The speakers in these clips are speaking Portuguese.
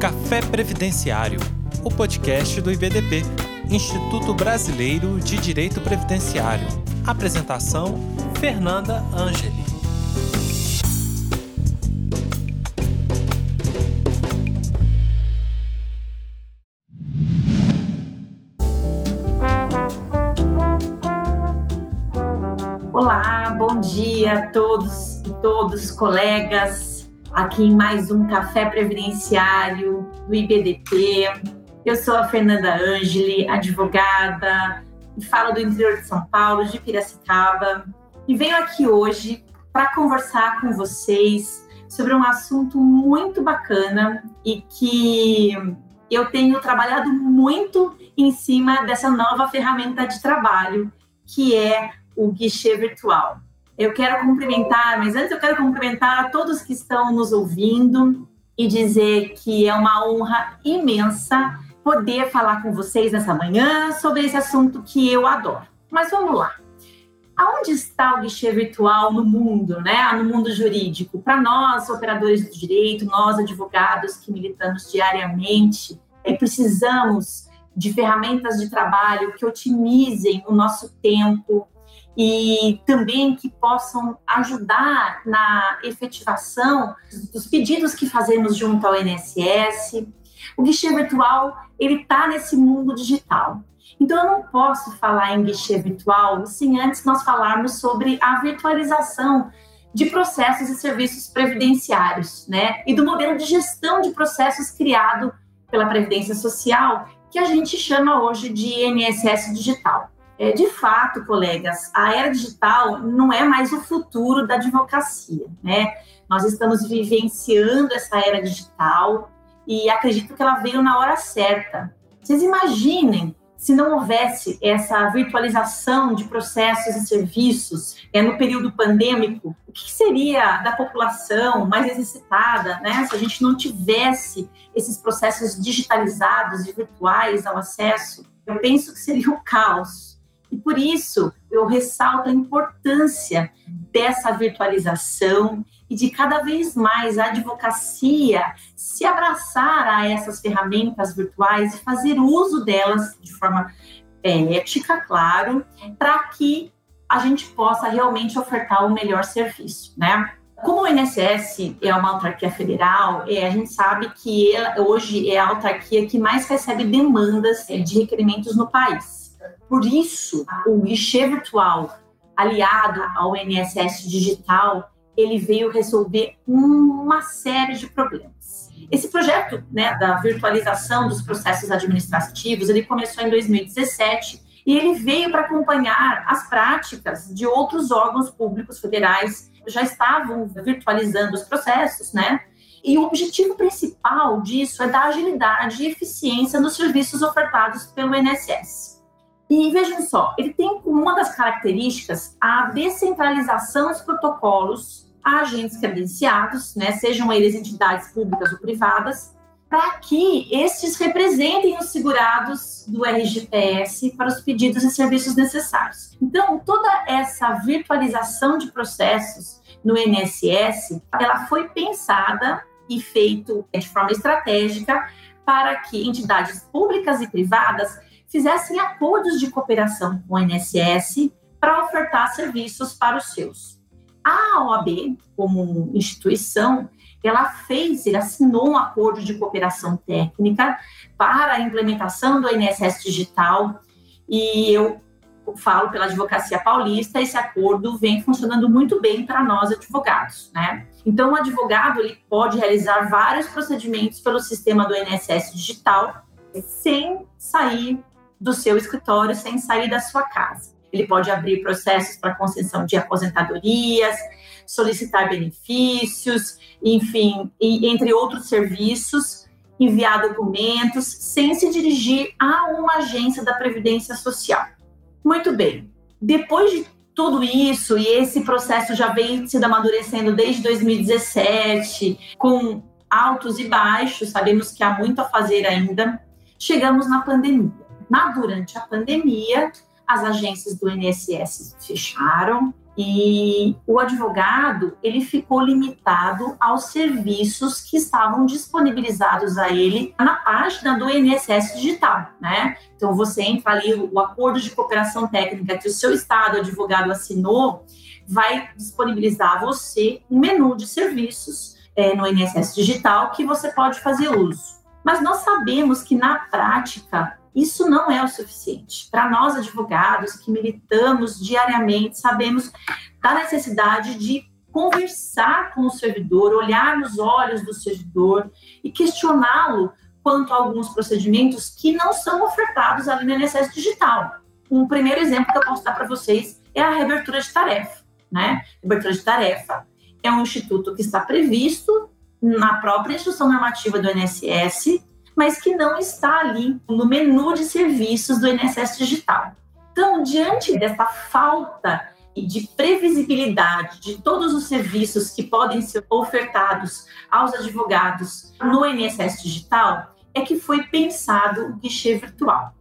Café Previdenciário, o podcast do IBDP, Instituto Brasileiro de Direito Previdenciário. Apresentação: Fernanda Angeli. Olá, bom dia a todos e todos, colegas, aqui em mais um Café Previdenciário do IBDP. Eu sou a Fernanda Angeli, advogada, e falo do interior de São Paulo, de Piracicaba, e venho aqui hoje para conversar com vocês sobre um assunto muito bacana e que eu tenho trabalhado muito em cima dessa nova ferramenta de trabalho, que é o guichê virtual. Eu quero cumprimentar, mas antes eu quero cumprimentar a todos que estão nos ouvindo e dizer que é uma honra imensa poder falar com vocês nessa manhã sobre esse assunto que eu adoro. Mas vamos lá. Aonde está o guichê virtual no mundo, né? No mundo jurídico? Para nós, operadores do direito, nós advogados que militamos diariamente, e precisamos de ferramentas de trabalho que otimizem o nosso tempo, e também que possam ajudar na efetivação dos pedidos que fazemos junto ao INSS. O guichê virtual, ele está nesse mundo digital. Então, eu não posso falar em guichê virtual sem antes nós falarmos sobre a virtualização de processos e serviços previdenciários, né? E do modelo de gestão de processos criado pela Previdência Social, que a gente chama hoje de INSS Digital. É, de fato, colegas, a era digital não é mais o futuro da advocacia, né? Nós estamos vivenciando essa era digital e acredito que ela veio na hora certa. Vocês imaginem se não houvesse essa virtualização de processos e serviços é, no período pandêmico, o que seria da população mais necessitada, né? Se a gente não tivesse esses processos digitalizados e virtuais ao acesso, eu penso que seria o caos. E por isso eu ressalto a importância dessa virtualização e de cada vez mais a advocacia se abraçar a essas ferramentas virtuais e fazer uso delas de forma é, ética, claro, para que a gente possa realmente ofertar o melhor serviço, né? Como o INSS é uma autarquia federal, é, a gente sabe que ela, hoje é a autarquia que mais recebe demandas é, de requerimentos no país. Por isso, o guichê virtual, aliado ao NSS digital, ele veio resolver uma série de problemas. Esse projeto né, da virtualização dos processos administrativos, ele começou em 2017 e ele veio para acompanhar as práticas de outros órgãos públicos federais que já estavam virtualizando os processos, né? E o objetivo principal disso é dar agilidade e eficiência nos serviços ofertados pelo INSS. E vejam só, ele tem como uma das características a descentralização dos protocolos a agentes credenciados, né, sejam eles entidades públicas ou privadas, para que estes representem os segurados do RGPS para os pedidos e serviços necessários. Então, toda essa virtualização de processos no INSS, ela foi pensada e feita de forma estratégica para que entidades públicas e privadas fizessem acordos de cooperação com o INSS para ofertar serviços para os seus. A OAB, como instituição, ela fez, ele assinou um acordo de cooperação técnica para a implementação do INSS digital e eu falo pela advocacia paulista, esse acordo vem funcionando muito bem para nós advogados, né? Então, o advogado ele pode realizar vários procedimentos pelo sistema do INSS digital sem sair do seu escritório sem sair da sua casa. Ele pode abrir processos para concessão de aposentadorias, solicitar benefícios, enfim, entre outros serviços, enviar documentos, sem se dirigir a uma agência da Previdência Social. Muito bem. Depois de tudo isso, e esse processo já vem se amadurecendo desde 2017, com altos e baixos, sabemos que há muito a fazer ainda, chegamos na pandemia. Na, durante a pandemia, as agências do INSS fecharam E o advogado, ele ficou limitado aos serviços que estavam disponibilizados a ele na página do INSS digital, né? Então você entra ali, o acordo de cooperação técnica que o seu estado advogado assinou, vai disponibilizar a você um menu de serviços é, no INSS digital que você pode fazer uso. Mas nós sabemos que na prática isso não é o suficiente. Para nós, advogados que militamos diariamente, sabemos da necessidade de conversar com o servidor, olhar nos olhos do servidor e questioná-lo quanto a alguns procedimentos que não são ofertados ali no INSS digital. Um primeiro exemplo que eu posso dar para vocês é a reabertura de tarefa. Né? Reabertura de tarefa é um instituto que está previsto na própria instrução normativa do INSS mas que não está ali no menu de serviços do INSS Digital. Então, diante dessa falta de previsibilidade de todos os serviços que podem ser ofertados aos advogados no INSS Digital, é que foi pensado o guichê virtual.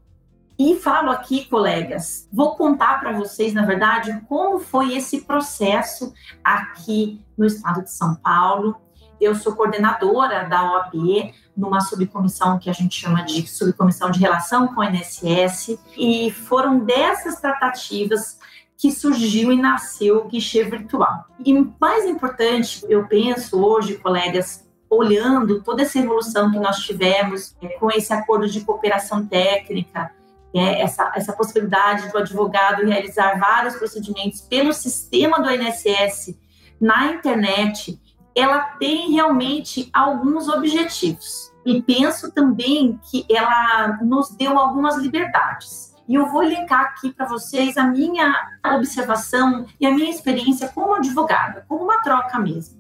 E falo aqui, colegas, vou contar para vocês, na verdade, como foi esse processo aqui no estado de São Paulo. Eu sou coordenadora da OAB, numa subcomissão que a gente chama de subcomissão de relação com o INSS, e foram dessas tratativas que surgiu e nasceu o guichê virtual. E mais importante, eu penso hoje, colegas, olhando toda essa evolução que nós tivemos é, com esse acordo de cooperação técnica, é, essa, essa possibilidade do advogado realizar vários procedimentos pelo sistema do INSS na internet, ela tem realmente alguns objetivos. E penso também que ela nos deu algumas liberdades. E eu vou elencar aqui para vocês a minha observação e a minha experiência como advogada, como uma troca mesmo.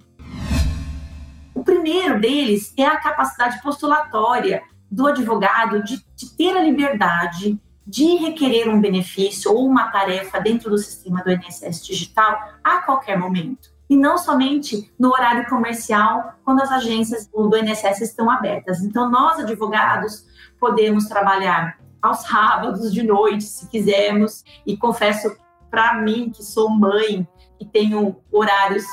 O primeiro deles é a capacidade postulatória do advogado de, de ter a liberdade de requerer um benefício ou uma tarefa dentro do sistema do INSS digital a qualquer momento e não somente no horário comercial, quando as agências do INSS estão abertas. Então, nós, advogados, podemos trabalhar aos sábados, de noite, se quisermos, e confesso para mim, que sou mãe e tenho horários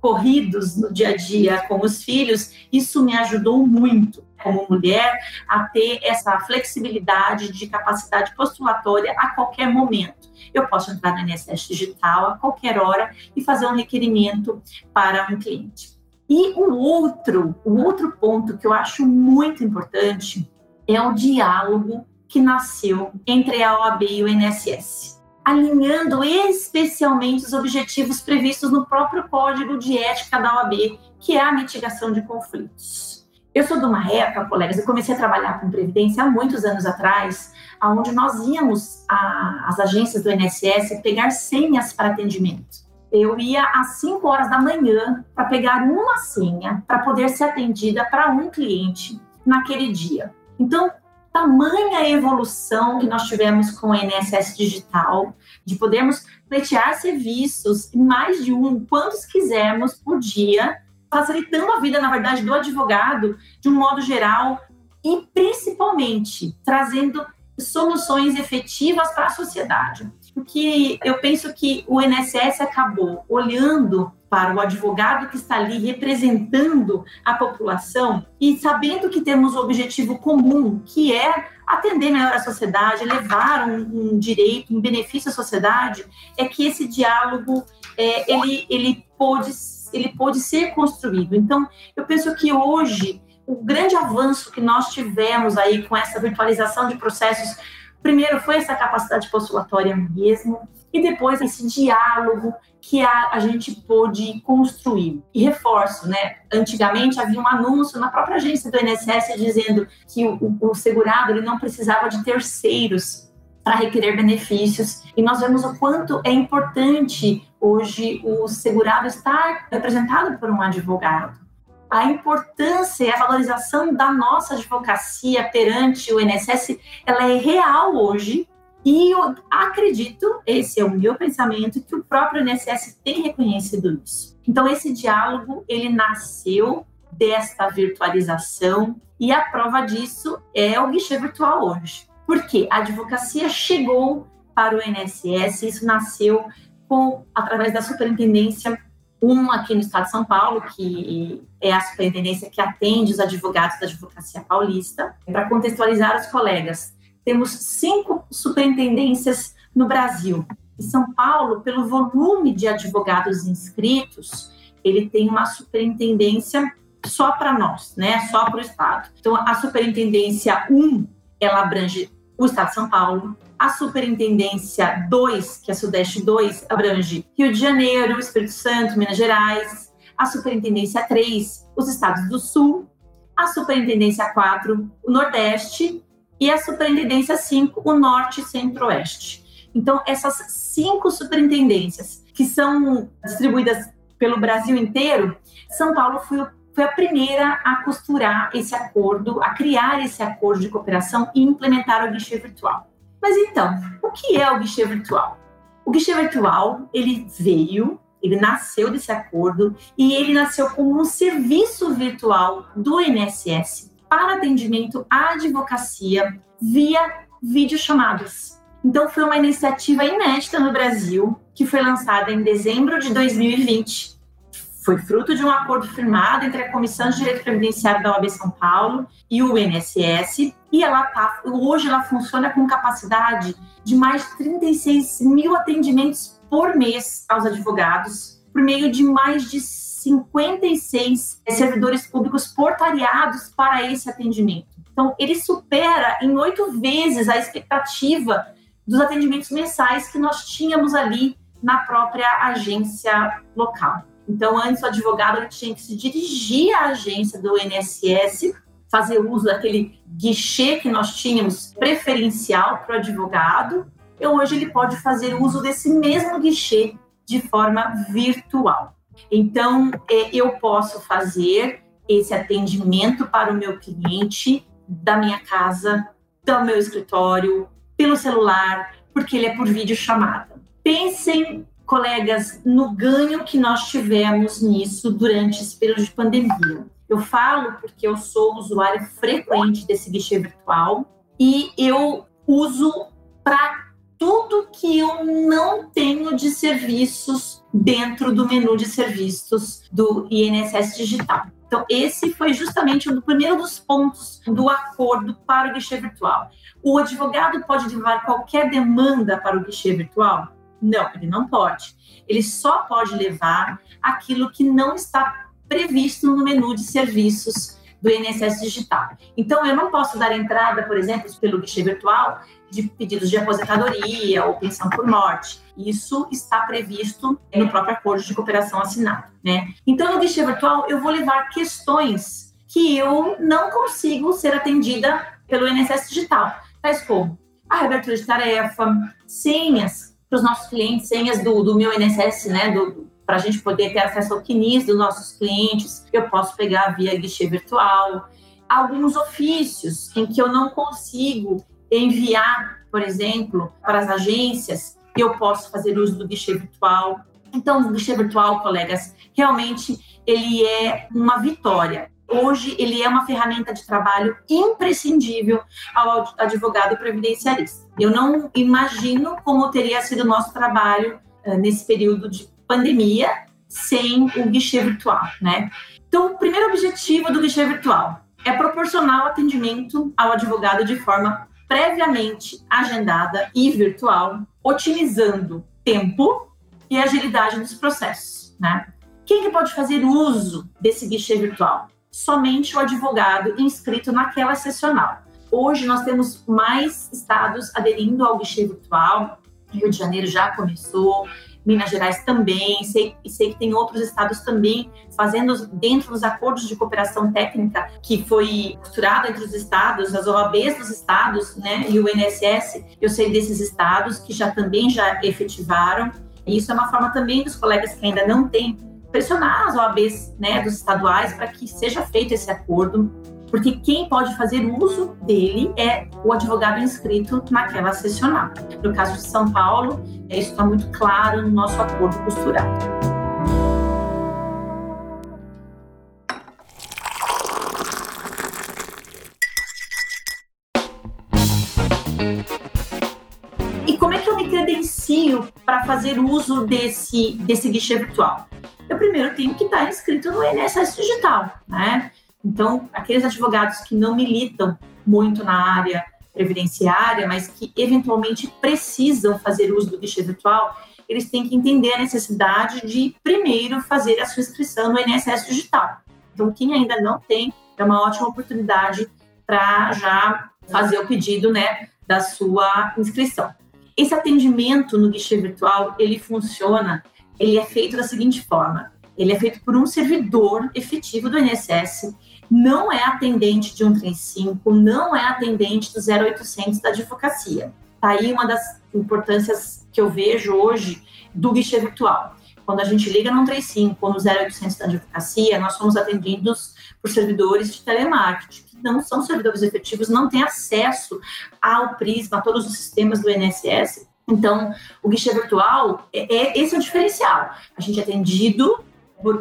corridos no dia a dia com os filhos, isso me ajudou muito como mulher a ter essa flexibilidade de capacidade postulatória a qualquer momento. Eu posso entrar no INSS digital a qualquer hora e fazer um requerimento para um cliente. E o outro, o outro ponto que eu acho muito importante é o diálogo que nasceu entre a OAB e o INSS alinhando especialmente os objetivos previstos no próprio Código de Ética da OAB, que é a mitigação de conflitos. Eu sou de uma época, colegas, eu comecei a trabalhar com previdência há muitos anos atrás, onde nós íamos às agências do INSS pegar senhas para atendimento. Eu ia às 5 horas da manhã para pegar uma senha para poder ser atendida para um cliente naquele dia. Então, tamanha evolução que nós tivemos com o INSS digital, de podermos pleitear serviços, mais de um, quantos quisermos por dia, facilitando a vida, na verdade, do advogado de um modo geral e principalmente trazendo soluções efetivas para a sociedade. Porque eu penso que o INSS acabou olhando para o advogado que está ali representando a população e sabendo que temos um objetivo comum, que é atender melhor a sociedade, levar um, um direito, um benefício à sociedade, é que esse diálogo é, ele, ele, pode, ele pode ser construído. Então, eu penso que hoje o grande avanço que nós tivemos aí com essa virtualização de processos, primeiro foi essa capacidade postulatória mesmo, e depois esse diálogo que a, a gente pôde construir. E reforço, né? Antigamente havia um anúncio na própria agência do INSS dizendo que o, o segurado ele não precisava de terceiros para requerer benefícios. E nós vemos o quanto é importante hoje o segurado estar representado por um advogado. A importância e a valorização da nossa advocacia perante o INSS, ela é real hoje e eu acredito, esse é o meu pensamento, que o próprio INSS tem reconhecido isso. Então, esse diálogo, ele nasceu desta virtualização e a prova disso é o guichê virtual hoje. Porque a advocacia chegou para o INSS, isso nasceu com através da superintendência um aqui no estado de São Paulo, que é a superintendência que atende os advogados da advocacia paulista. Para contextualizar os colegas, temos cinco superintendências no Brasil. E São Paulo, pelo volume de advogados inscritos, ele tem uma superintendência só para nós, né? Só para o estado. Então, a superintendência 1, ela abrange o estado de São Paulo, a Superintendência 2, que é a Sudeste 2, abrange Rio de Janeiro, Espírito Santo, Minas Gerais. A Superintendência 3, os estados do Sul. A Superintendência 4, o Nordeste. E a Superintendência 5, o Norte e Centro-Oeste. Então, essas cinco superintendências, que são distribuídas pelo Brasil inteiro, São Paulo foi, foi a primeira a costurar esse acordo, a criar esse acordo de cooperação e implementar o guichê virtual. Mas então, o que é o guichê virtual? O guichê virtual, ele veio, ele nasceu desse acordo e ele nasceu como um serviço virtual do INSS para atendimento à advocacia via videochamadas. Então, foi uma iniciativa inédita no Brasil, que foi lançada em dezembro de 2020 foi fruto de um acordo firmado entre a Comissão de Direito Previdenciário da OAB São Paulo e o INSS, e ela tá, hoje ela funciona com capacidade de mais de 36 mil atendimentos por mês aos advogados, por meio de mais de 56 servidores públicos portariados para esse atendimento. Então, ele supera em oito vezes a expectativa dos atendimentos mensais que nós tínhamos ali na própria agência local. Então, antes o advogado tinha que se dirigir à agência do INSS, fazer uso daquele guichê que nós tínhamos preferencial para o advogado, e hoje ele pode fazer uso desse mesmo guichê de forma virtual. Então, é, eu posso fazer esse atendimento para o meu cliente da minha casa, do meu escritório, pelo celular, porque ele é por videochamada. Pensem colegas, no ganho que nós tivemos nisso durante esse período de pandemia. Eu falo porque eu sou usuária frequente desse guichê virtual e eu uso para tudo que eu não tenho de serviços dentro do menu de serviços do INSS Digital. Então, esse foi justamente o primeiro dos pontos do acordo para o guichê virtual. O advogado pode levar qualquer demanda para o guichê virtual? Não, ele não pode. Ele só pode levar aquilo que não está previsto no menu de serviços do INSS Digital. Então, eu não posso dar entrada, por exemplo, pelo guichê virtual, de pedidos de aposentadoria ou pensão por morte. Isso está previsto no próprio acordo de cooperação assinado. Né? Então, no guichê virtual, eu vou levar questões que eu não consigo ser atendida pelo INSS Digital, tais como a reabertura de tarefa, senhas para os nossos clientes senhas do, do meu INSS, né, do, para a gente poder ter acesso ao CNIS dos nossos clientes, eu posso pegar via guichê virtual. Alguns ofícios em que eu não consigo enviar, por exemplo, para as agências, eu posso fazer uso do guichê virtual. Então, o guichê virtual, colegas, realmente ele é uma vitória hoje ele é uma ferramenta de trabalho imprescindível ao advogado previdenciarista. Eu não imagino como teria sido o nosso trabalho uh, nesse período de pandemia sem o guichê virtual, né? Então, o primeiro objetivo do guichê virtual é proporcionar o atendimento ao advogado de forma previamente agendada e virtual, otimizando tempo e agilidade dos processos, né? Quem que pode fazer uso desse guichê virtual? Somente o advogado inscrito naquela sessional. Hoje nós temos mais estados aderindo ao guichê virtual. Rio de Janeiro já começou, Minas Gerais também, sei, sei que tem outros estados também fazendo dentro dos acordos de cooperação técnica que foi costurado entre os estados, as OABs dos estados, né, e o INSS. Eu sei desses estados que já também já efetivaram. E isso é uma forma também dos colegas que ainda não têm pressionar as OABs né, dos estaduais para que seja feito esse acordo, porque quem pode fazer uso dele é o advogado inscrito naquela sessional. No caso de São Paulo, isso está muito claro no nosso acordo costurado. É para fazer uso desse, desse guichê virtual? Eu primeiro tenho que estar inscrito no INSS Digital, né? Então, aqueles advogados que não militam muito na área previdenciária, mas que eventualmente precisam fazer uso do guichê virtual, eles têm que entender a necessidade de primeiro fazer a sua inscrição no INSS Digital. Então, quem ainda não tem, é uma ótima oportunidade para já fazer o pedido, né, da sua inscrição. Esse atendimento no guichê virtual, ele funciona, ele é feito da seguinte forma: ele é feito por um servidor efetivo do INSS não é atendente de 135, não é atendente do 0800 da advocacia. Tá aí uma das importâncias que eu vejo hoje do guichê virtual. Quando a gente liga no 135 ou no 0800 da advocacia, nós somos atendidos por servidores de telemarketing, que não são servidores efetivos, não têm acesso ao Prisma, a todos os sistemas do INSS. Então, o guichê virtual, é, é, esse é o diferencial. A gente é atendido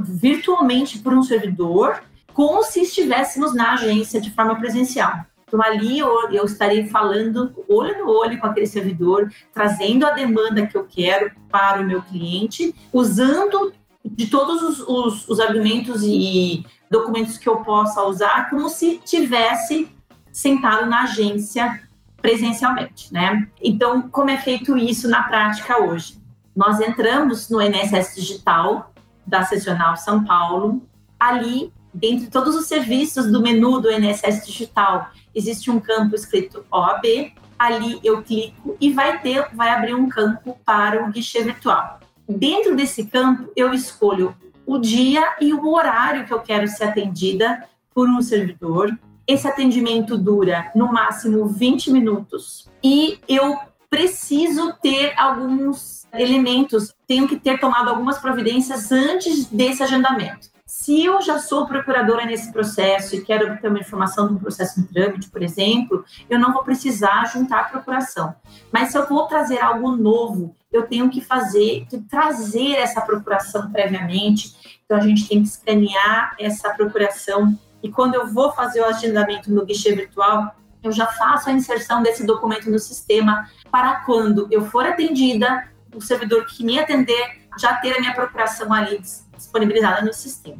virtualmente por um servidor como se estivéssemos na agência de forma presencial. Então, ali eu, eu estarei falando olho no olho com aquele servidor, trazendo a demanda que eu quero para o meu cliente, usando de todos os, os, os argumentos e documentos que eu possa usar, como se tivesse sentado na agência presencialmente, né? Então, como é feito isso na prática hoje? Nós entramos no INSS Digital da Sessional São Paulo. Ali dentre todos os serviços do menu do INSS Digital, existe um campo escrito OAB. Ali eu clico e vai ter, vai abrir um campo para o guichê virtual. Dentro desse campo, eu escolho o dia e o horário que eu quero ser atendida por um servidor. Esse atendimento dura no máximo 20 minutos e eu preciso ter alguns elementos, tenho que ter tomado algumas providências antes desse agendamento. Se eu já sou procuradora nesse processo e quero obter uma informação de um processo em trâmite, por exemplo, eu não vou precisar juntar a procuração. Mas se eu vou trazer algo novo, eu tenho que fazer, trazer essa procuração previamente. Então, a gente tem que escanear essa procuração. E quando eu vou fazer o agendamento no guichê virtual, eu já faço a inserção desse documento no sistema para quando eu for atendida, o servidor que me atender já ter a minha procuração ali disponibilizada no sistema.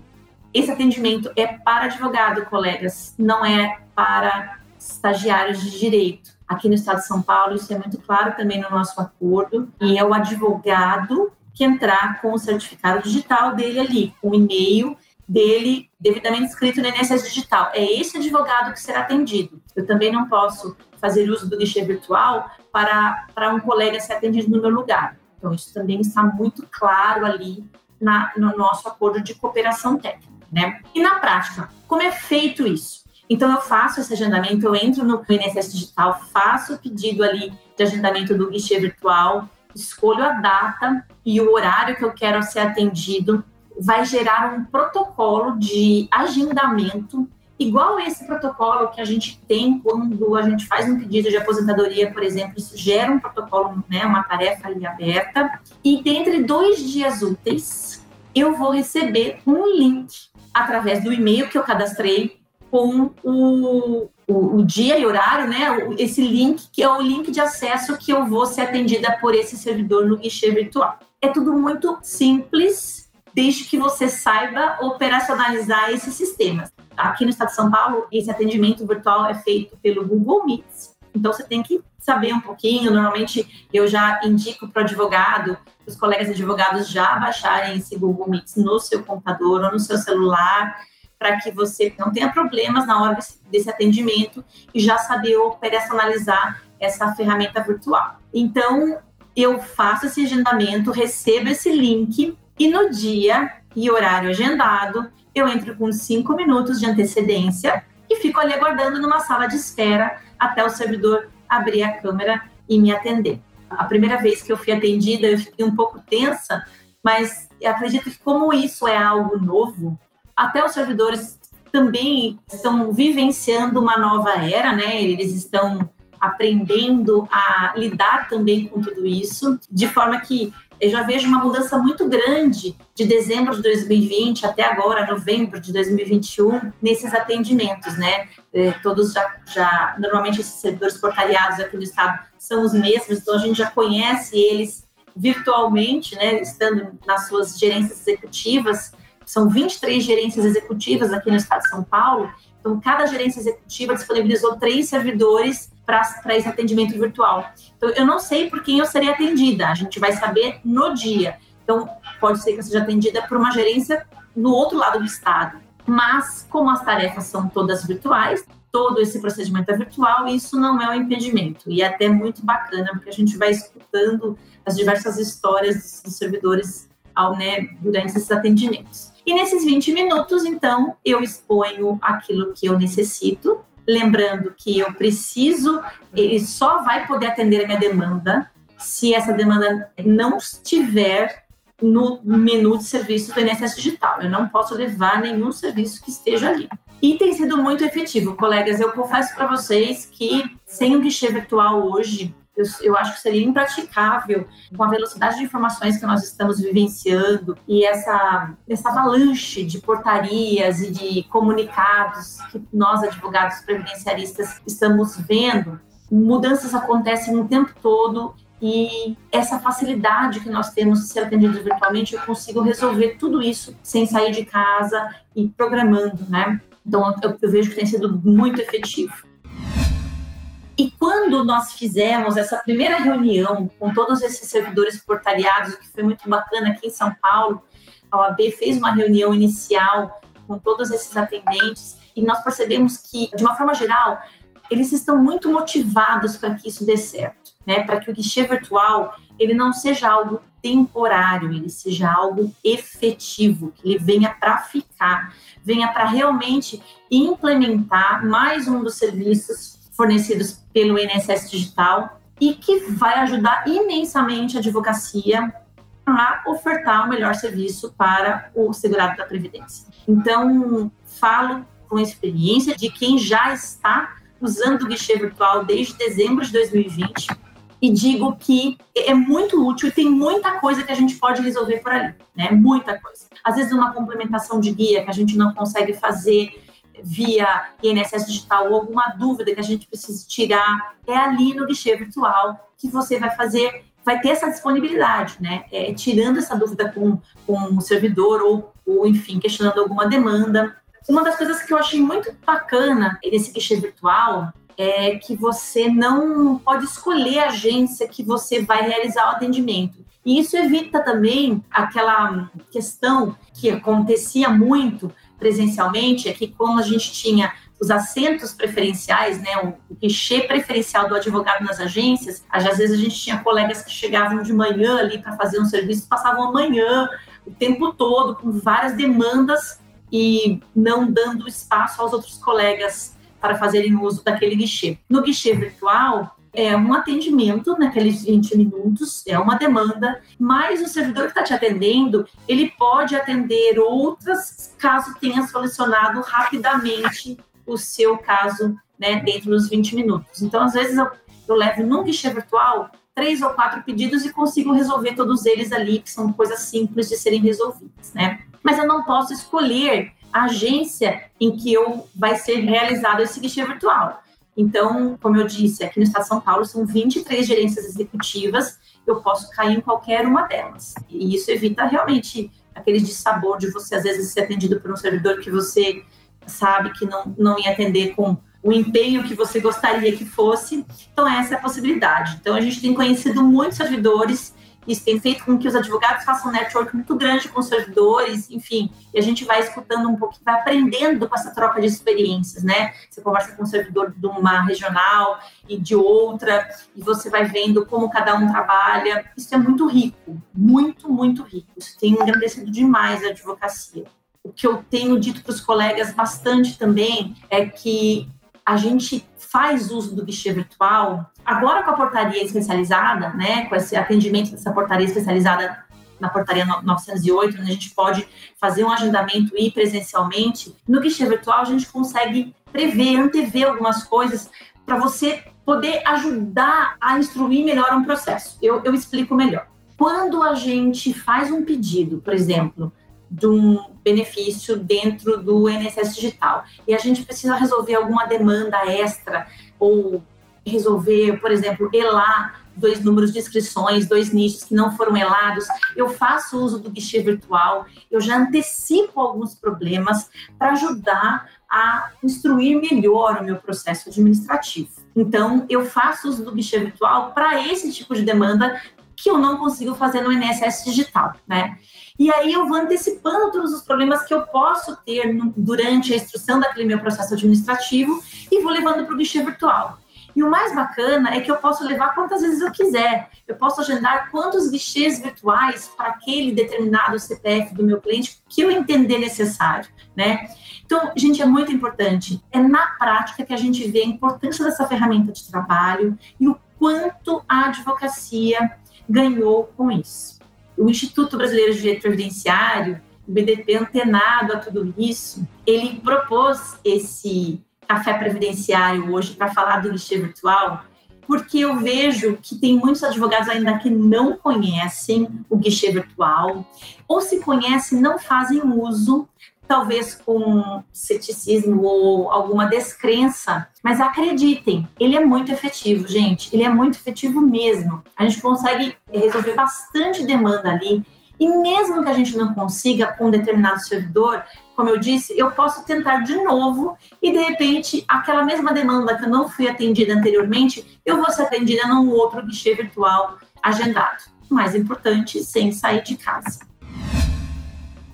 Esse atendimento é para advogado, colegas, não é para estagiários de direito. Aqui no estado de São Paulo, isso é muito claro também no nosso acordo, e é o advogado que entrar com o certificado digital dele ali, com o e-mail dele devidamente escrito no INSS Digital. É esse advogado que será atendido. Eu também não posso fazer uso do guichê virtual para, para um colega ser atendido no meu lugar. Então, isso também está muito claro ali na, no nosso acordo de cooperação técnica. Né? E na prática, como é feito isso? Então, eu faço esse agendamento, eu entro no INSS Digital, faço o pedido ali de agendamento do guichê virtual, escolho a data e o horário que eu quero ser atendido, vai gerar um protocolo de agendamento igual esse protocolo que a gente tem quando a gente faz um pedido de aposentadoria, por exemplo, isso gera um protocolo, né, uma tarefa ali aberta, e dentre dois dias úteis, eu vou receber um link através do e-mail que eu cadastrei com o, o, o, dia e horário, né? Esse link, que é o link de acesso que eu vou ser atendida por esse servidor no guichê virtual. É tudo muito simples, desde que você saiba operacionalizar esses sistemas. Aqui no estado de São Paulo, esse atendimento virtual é feito pelo Google Meets. Então, você tem que saber um pouquinho. Normalmente, eu já indico para o advogado, os colegas advogados já baixarem esse Google Meets no seu computador ou no seu celular, para que você não tenha problemas na hora desse atendimento e já saber operacionalizar essa ferramenta virtual. Então, eu faço esse agendamento, recebo esse link e no dia e horário agendado, eu entro com cinco minutos de antecedência e fico ali aguardando numa sala de espera até o servidor abrir a câmera e me atender. A primeira vez que eu fui atendida, eu fiquei um pouco tensa, mas acredito que como isso é algo novo, até os servidores também estão vivenciando uma nova era, né? Eles estão aprendendo a lidar também com tudo isso, de forma que eu já vejo uma mudança muito grande de dezembro de 2020 até agora, novembro de 2021, nesses atendimentos, né? É, todos já, já, normalmente esses servidores portariados aqui no estado são os mesmos, então a gente já conhece eles virtualmente, né, estando nas suas gerências executivas. São 23 gerências executivas aqui no estado de São Paulo. Então, cada gerência executiva disponibilizou três servidores para esse atendimento virtual. Então, eu não sei por quem eu serei atendida, a gente vai saber no dia. Então, pode ser que eu seja atendida por uma gerência no outro lado do estado. Mas, como as tarefas são todas virtuais, todo esse procedimento é virtual, isso não é um impedimento. E é até muito bacana, porque a gente vai escutando as diversas histórias dos servidores ao, né, durante esses atendimentos. E nesses 20 minutos, então, eu exponho aquilo que eu necessito, lembrando que eu preciso, ele só vai poder atender a minha demanda se essa demanda não estiver no menu de serviços do INSS Digital. Eu não posso levar nenhum serviço que esteja ali. E tem sido muito efetivo, colegas. Eu confesso para vocês que sem o guichê virtual hoje, eu, eu, acho que seria impraticável com a velocidade de informações que nós estamos vivenciando e essa, essa avalanche de portarias e de comunicados que nós, advogados previdenciaristas, estamos vendo. Mudanças acontecem o tempo todo e essa facilidade que nós temos de ser atendidos virtualmente, eu consigo resolver tudo isso sem sair de casa e programando, né? Então, eu, eu vejo que tem sido muito efetivo. E quando nós fizemos essa primeira reunião com todos esses servidores portariados, que foi muito bacana aqui em São Paulo, a OAB fez uma reunião inicial com todos esses atendentes e nós percebemos que, de uma forma geral, eles estão muito motivados para que isso dê certo, né? Para que o guichê virtual ele não seja algo temporário, ele seja algo efetivo, que ele venha para ficar, venha para realmente implementar mais um dos serviços fornecidos pelo INSS Digital e que vai ajudar imensamente a advocacia a ofertar o melhor serviço para o segurado da Previdência. Então, falo com experiência de quem já está usando o guichê virtual desde dezembro de 2020 e digo que é muito útil e tem muita coisa que a gente pode resolver por ali, né? Muita coisa. Às vezes uma complementação de guia que a gente não consegue fazer via INSS digital ou alguma dúvida que a gente precisa tirar, é ali no guichê virtual que você vai fazer, vai ter essa disponibilidade, né? É, tirando essa dúvida com, com o servidor ou, ou, enfim, questionando alguma demanda. Uma das coisas que eu achei muito bacana nesse guichê virtual é que você não pode escolher a agência que você vai realizar o atendimento. E isso evita também aquela questão que acontecia muito presencialmente, é que como a gente tinha os assentos preferenciais, né, o guichê preferencial do advogado nas agências, às vezes a gente tinha colegas que chegavam de manhã ali para fazer um serviço, passavam a manhã, o tempo todo, com várias demandas e não dando espaço aos outros colegas para fazerem uso daquele guichê. No guichê virtual, é um atendimento naqueles 20 minutos, é uma demanda, mas o servidor que está te atendendo, ele pode atender outras caso tenha solucionado rapidamente o seu caso né, dentro dos 20 minutos. Então, às vezes, eu, eu levo num guichê virtual três ou quatro pedidos e consigo resolver todos eles ali, que são coisas simples de serem resolvidas, né? Mas eu não posso escolher a agência em que eu vai ser realizado esse guichê virtual. Então, como eu disse, aqui no Estado de São Paulo são 23 gerências executivas, eu posso cair em qualquer uma delas. E isso evita realmente aquele dissabor de você, às vezes, ser atendido por um servidor que você sabe que não, não ia atender com o empenho que você gostaria que fosse. Então, essa é a possibilidade. Então, a gente tem conhecido muitos servidores isso tem feito com que os advogados façam um network muito grande com os servidores, enfim, e a gente vai escutando um pouquinho, vai aprendendo com essa troca de experiências, né? Você conversa com um servidor de uma regional e de outra, e você vai vendo como cada um trabalha. Isso é muito rico, muito, muito rico. Isso tem engrandecido demais a advocacia. O que eu tenho dito para os colegas bastante também é que a gente faz uso do guichê virtual, agora com a portaria especializada, né, com esse atendimento dessa portaria especializada na portaria 908, onde a gente pode fazer um agendamento e ir presencialmente, no guichê virtual a gente consegue prever, antever algumas coisas para você poder ajudar a instruir melhor um processo. Eu, eu explico melhor. Quando a gente faz um pedido, por exemplo, de um benefício dentro do INSS digital. E a gente precisa resolver alguma demanda extra ou resolver, por exemplo, elar dois números de inscrições, dois nichos que não foram elados, eu faço uso do guichê virtual, eu já antecipo alguns problemas para ajudar a instruir melhor o meu processo administrativo. Então, eu faço uso do guichê virtual para esse tipo de demanda que eu não consigo fazer no INSS digital, né? E aí eu vou antecipando todos os problemas que eu posso ter durante a instrução daquele meu processo administrativo e vou levando para o guichê virtual. E o mais bacana é que eu posso levar quantas vezes eu quiser. Eu posso agendar quantos guichês virtuais para aquele determinado CPF do meu cliente que eu entender necessário, né? Então, gente, é muito importante. É na prática que a gente vê a importância dessa ferramenta de trabalho e o quanto a advocacia ganhou com isso. O Instituto Brasileiro de Direito Previdenciário, o BDP antenado a tudo isso, ele propôs esse café previdenciário hoje para falar do guichê virtual, porque eu vejo que tem muitos advogados ainda que não conhecem o guichê virtual, ou se conhecem, não fazem uso, talvez com ceticismo ou alguma descrença, mas acreditem, ele é muito efetivo, gente, ele é muito efetivo mesmo. A gente consegue resolver bastante demanda ali e mesmo que a gente não consiga com um determinado servidor, como eu disse, eu posso tentar de novo e de repente aquela mesma demanda que eu não fui atendida anteriormente, eu vou ser atendida num outro guichê virtual agendado. O mais importante, sem sair de casa.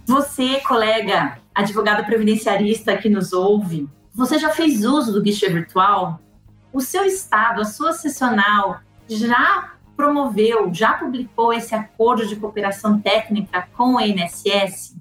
Você, colega advogado previdenciarista que nos ouve, você já fez uso do guichê virtual? O seu estado, a sua sessional já promoveu, já publicou esse acordo de cooperação técnica com o INSS?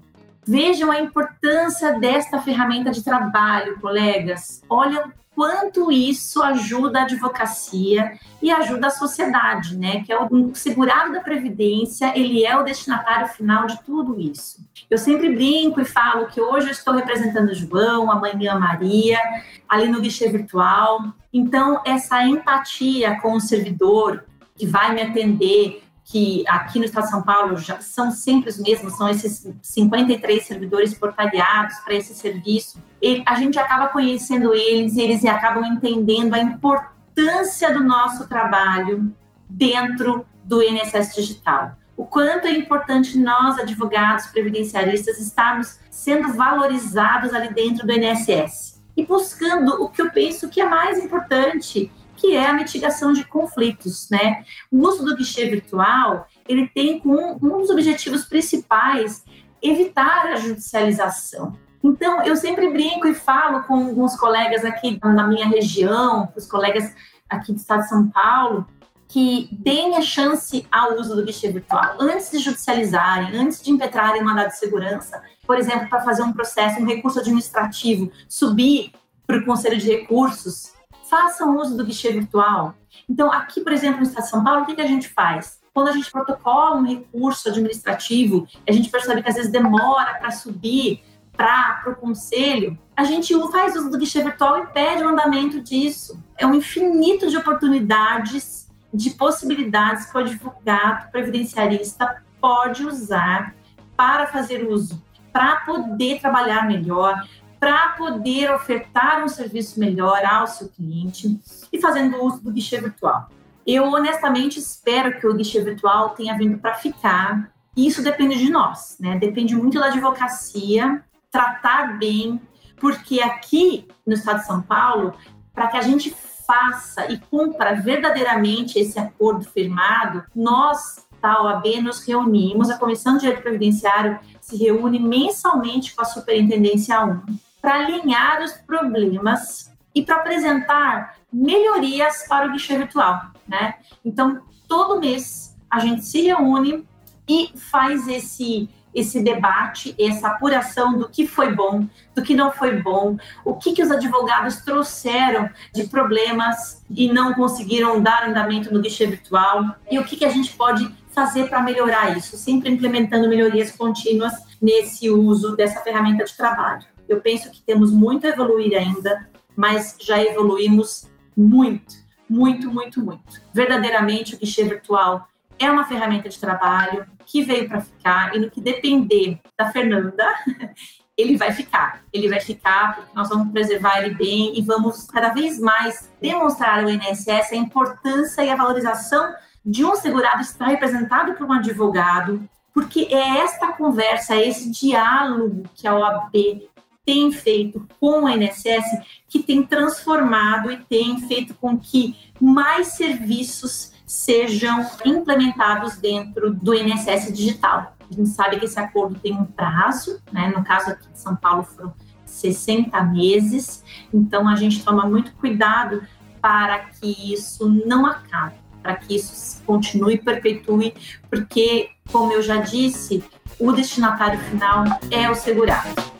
Vejam a importância desta ferramenta de trabalho, colegas. Olha quanto isso ajuda a advocacia e ajuda a sociedade, né? Que é o segurado da previdência, ele é o destinatário final de tudo isso. Eu sempre brinco e falo que hoje eu estou representando o João, amanhã a Maria, ali no guichê virtual. Então, essa empatia com o servidor que vai me atender, que aqui no Estado de São Paulo já são sempre os mesmos, são esses 53 servidores portaliados para esse serviço. E a gente acaba conhecendo eles eles acabam entendendo a importância do nosso trabalho dentro do INSS Digital. O quanto é importante nós, advogados previdenciaristas, estarmos sendo valorizados ali dentro do INSS e buscando o que eu penso que é mais importante, que é a mitigação de conflitos, né? O uso do guichê virtual, ele tem como um dos objetivos principais evitar a judicialização. Então, eu sempre brinco e falo com alguns colegas aqui na minha região, os colegas aqui do estado de São Paulo, que deem a chance ao uso do guichê virtual antes de judicializarem, antes de impetrarem mandado de segurança, por exemplo, para fazer um processo, um recurso administrativo, subir para o Conselho de Recursos, façam uso do guichê virtual. Então, aqui, por exemplo, no Estado de São Paulo, o que, que a gente faz? Quando a gente protocola um recurso administrativo, a gente percebe que às vezes demora para subir para o conselho, a gente faz uso do guichê virtual e pede o andamento disso. É um infinito de oportunidades, de possibilidades que o advogado previdenciarista pode usar para fazer uso, para poder trabalhar melhor, para poder ofertar um serviço melhor ao seu cliente e fazendo uso do guichê virtual. Eu honestamente espero que o guichê virtual tenha vindo para ficar. E isso depende de nós, né? Depende muito da advocacia tratar bem, porque aqui no estado de São Paulo, para que a gente faça e cumpra verdadeiramente esse acordo firmado, nós da OAB nos reunimos, a Comissão de Direito Previdenciário se reúne mensalmente com a Superintendência 1 para alinhar os problemas e para apresentar melhorias para o guichê virtual, né? Então, todo mês a gente se reúne e faz esse esse debate, essa apuração do que foi bom, do que não foi bom, o que, que os advogados trouxeram de problemas e não conseguiram dar andamento no guichê virtual e o que, que a gente pode fazer para melhorar isso, sempre implementando melhorias contínuas nesse uso dessa ferramenta de trabalho. Eu penso que temos muito a evoluir ainda, mas já evoluímos muito, muito, muito, muito. Verdadeiramente, o guichê virtual é uma ferramenta de trabalho que veio para ficar e no que depender da Fernanda, ele vai ficar. Ele vai ficar porque nós vamos preservar ele bem e vamos cada vez mais demonstrar ao INSS a importância e a valorização de um segurado estar representado por um advogado, porque é esta conversa, é esse diálogo que a OAB tem feito com o INSS que tem transformado e tem feito com que mais serviços sejam implementados dentro do INSS digital. A gente sabe que esse acordo tem um prazo, né? no caso aqui de São Paulo foram 60 meses, então a gente toma muito cuidado para que isso não acabe, para que isso continue e perpetue, porque, como eu já disse, o destinatário final é o segurado.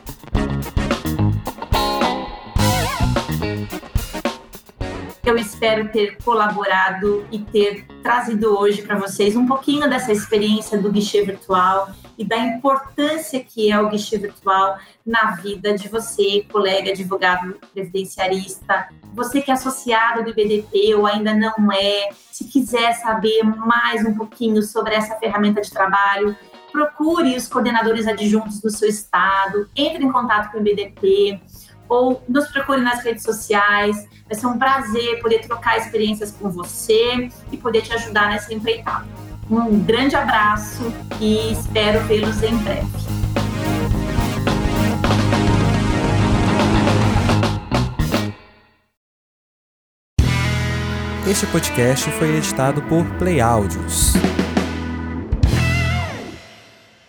Eu espero ter colaborado e ter trazido hoje para vocês um pouquinho dessa experiência do guichê virtual e da importância que é o guichê virtual na vida de você, colega advogado previdenciarista, você que é associado do IBDP ou ainda não é, se quiser saber mais um pouquinho sobre essa ferramenta de trabalho, procure os coordenadores adjuntos do seu estado, entre em contato com o IBDP ou nos procure nas redes sociais. Vai ser um prazer poder trocar experiências com você e poder te ajudar nessa empreitada. Um grande abraço e espero vê-los em breve. Este podcast foi editado por Play Áudios.